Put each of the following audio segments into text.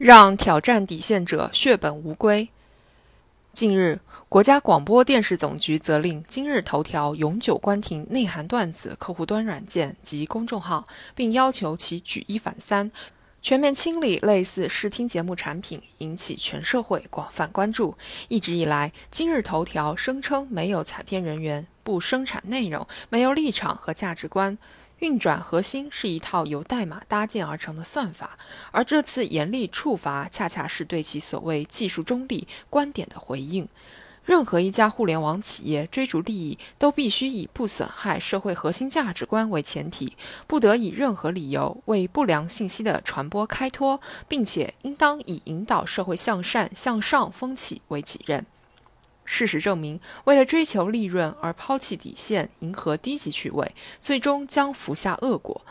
让挑战底线者血本无归。近日，国家广播电视总局责令今日头条永久关停内涵段子客户端软件及公众号，并要求其举一反三，全面清理类似视听节目产品，引起全社会广泛关注。一直以来，今日头条声称没有采编人员，不生产内容，没有立场和价值观。运转核心是一套由代码搭建而成的算法，而这次严厉处罚恰恰是对其所谓技术中立观点的回应。任何一家互联网企业追逐利益，都必须以不损害社会核心价值观为前提，不得以任何理由为不良信息的传播开脱，并且应当以引导社会向善向上风气为己任。事实证明，为了追求利润而抛弃底线、迎合低级趣味，最终将服下恶果。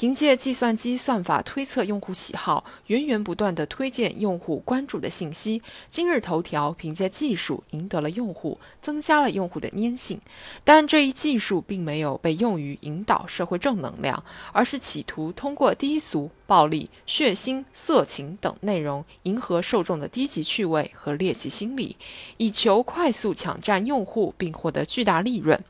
凭借计算机算法推测用户喜好，源源不断地推荐用户关注的信息。今日头条凭借技术赢得了用户，增加了用户的粘性。但这一技术并没有被用于引导社会正能量，而是企图通过低俗、暴力、血腥、色情等内容，迎合受众的低级趣味和猎奇心理，以求快速抢占用户并获得巨大利润。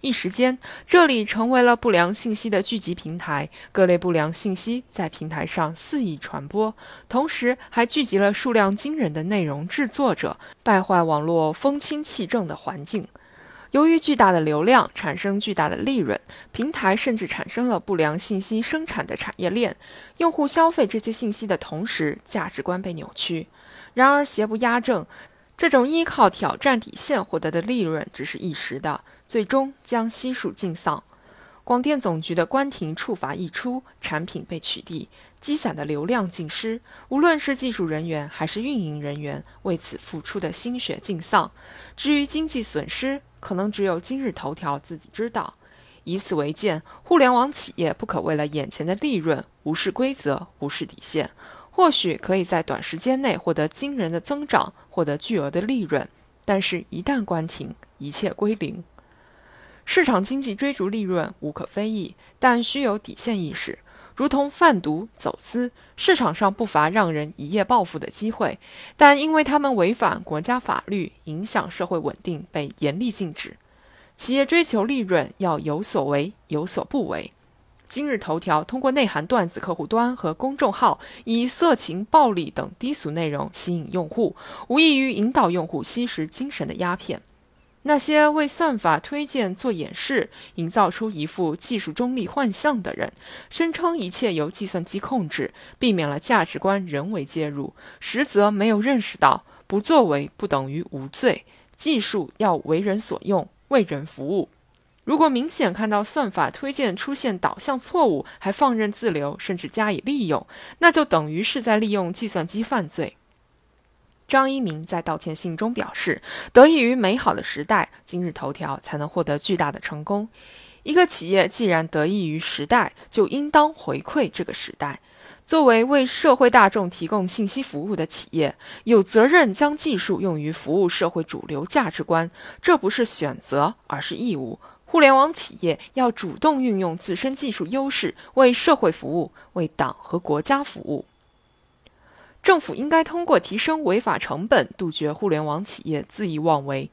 一时间，这里成为了不良信息的聚集平台，各类不良信息在平台上肆意传播，同时还聚集了数量惊人的内容制作者，败坏网络风清气正的环境。由于巨大的流量产生巨大的利润，平台甚至产生了不良信息生产的产业链。用户消费这些信息的同时，价值观被扭曲。然而，邪不压正，这种依靠挑战底线获得的利润只是一时的。最终将悉数尽丧。广电总局的关停处罚一出，产品被取缔，积攒的流量尽失。无论是技术人员还是运营人员，为此付出的心血尽丧。至于经济损失，可能只有今日头条自己知道。以此为鉴，互联网企业不可为了眼前的利润无视规则、无视底线。或许可以在短时间内获得惊人的增长，获得巨额的利润，但是，一旦关停，一切归零。市场经济追逐利润无可非议，但需有底线意识。如同贩毒、走私，市场上不乏让人一夜暴富的机会，但因为他们违反国家法律，影响社会稳定，被严厉禁止。企业追求利润要有所为，有所不为。今日头条通过内涵段子客户端和公众号，以色情、暴力等低俗内容吸引用户，无异于引导用户吸食精神的鸦片。那些为算法推荐做演示、营造出一副技术中立幻象的人，声称一切由计算机控制，避免了价值观人为介入，实则没有认识到不作为不等于无罪，技术要为人所用，为人服务。如果明显看到算法推荐出现导向错误，还放任自流，甚至加以利用，那就等于是在利用计算机犯罪。张一鸣在道歉信中表示：“得益于美好的时代，今日头条才能获得巨大的成功。一个企业既然得益于时代，就应当回馈这个时代。作为为社会大众提供信息服务的企业，有责任将技术用于服务社会主流价值观。这不是选择，而是义务。互联网企业要主动运用自身技术优势，为社会服务，为党和国家服务。”政府应该通过提升违法成本，杜绝互联网企业恣意妄为。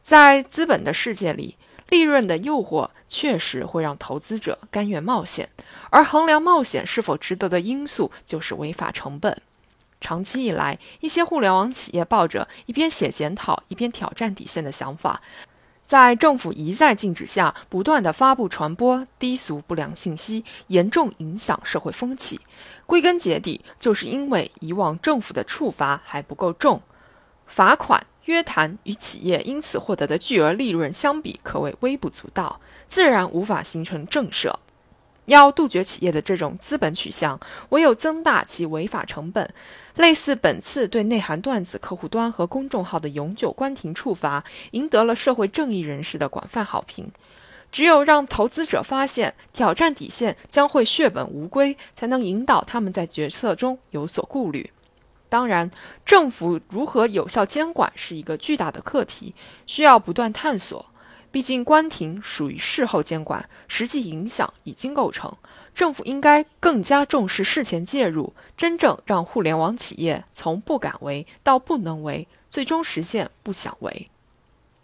在资本的世界里，利润的诱惑确实会让投资者甘愿冒险，而衡量冒险是否值得的因素就是违法成本。长期以来，一些互联网企业抱着一边写检讨一边挑战底线的想法，在政府一再禁止下，不断的发布传播低俗不良信息，严重影响社会风气。归根结底，就是因为以往政府的处罚还不够重，罚款、约谈与企业因此获得的巨额利润相比，可谓微不足道，自然无法形成震慑。要杜绝企业的这种资本取向，唯有增大其违法成本。类似本次对内涵段子客户端和公众号的永久关停处罚，赢得了社会正义人士的广泛好评。只有让投资者发现挑战底线将会血本无归，才能引导他们在决策中有所顾虑。当然，政府如何有效监管是一个巨大的课题，需要不断探索。毕竟关停属于事后监管，实际影响已经构成。政府应该更加重视事前介入，真正让互联网企业从不敢为到不能为，最终实现不想为。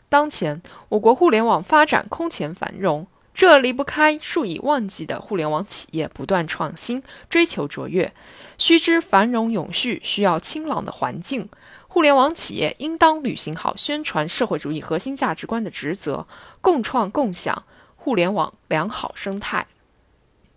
当前，我国互联网发展空前繁荣，这离不开数以万计的互联网企业不断创新、追求卓越。须知，繁荣永续需要清朗的环境，互联网企业应当履行好宣传社会主义核心价值观的职责，共创共享互联网良好生态。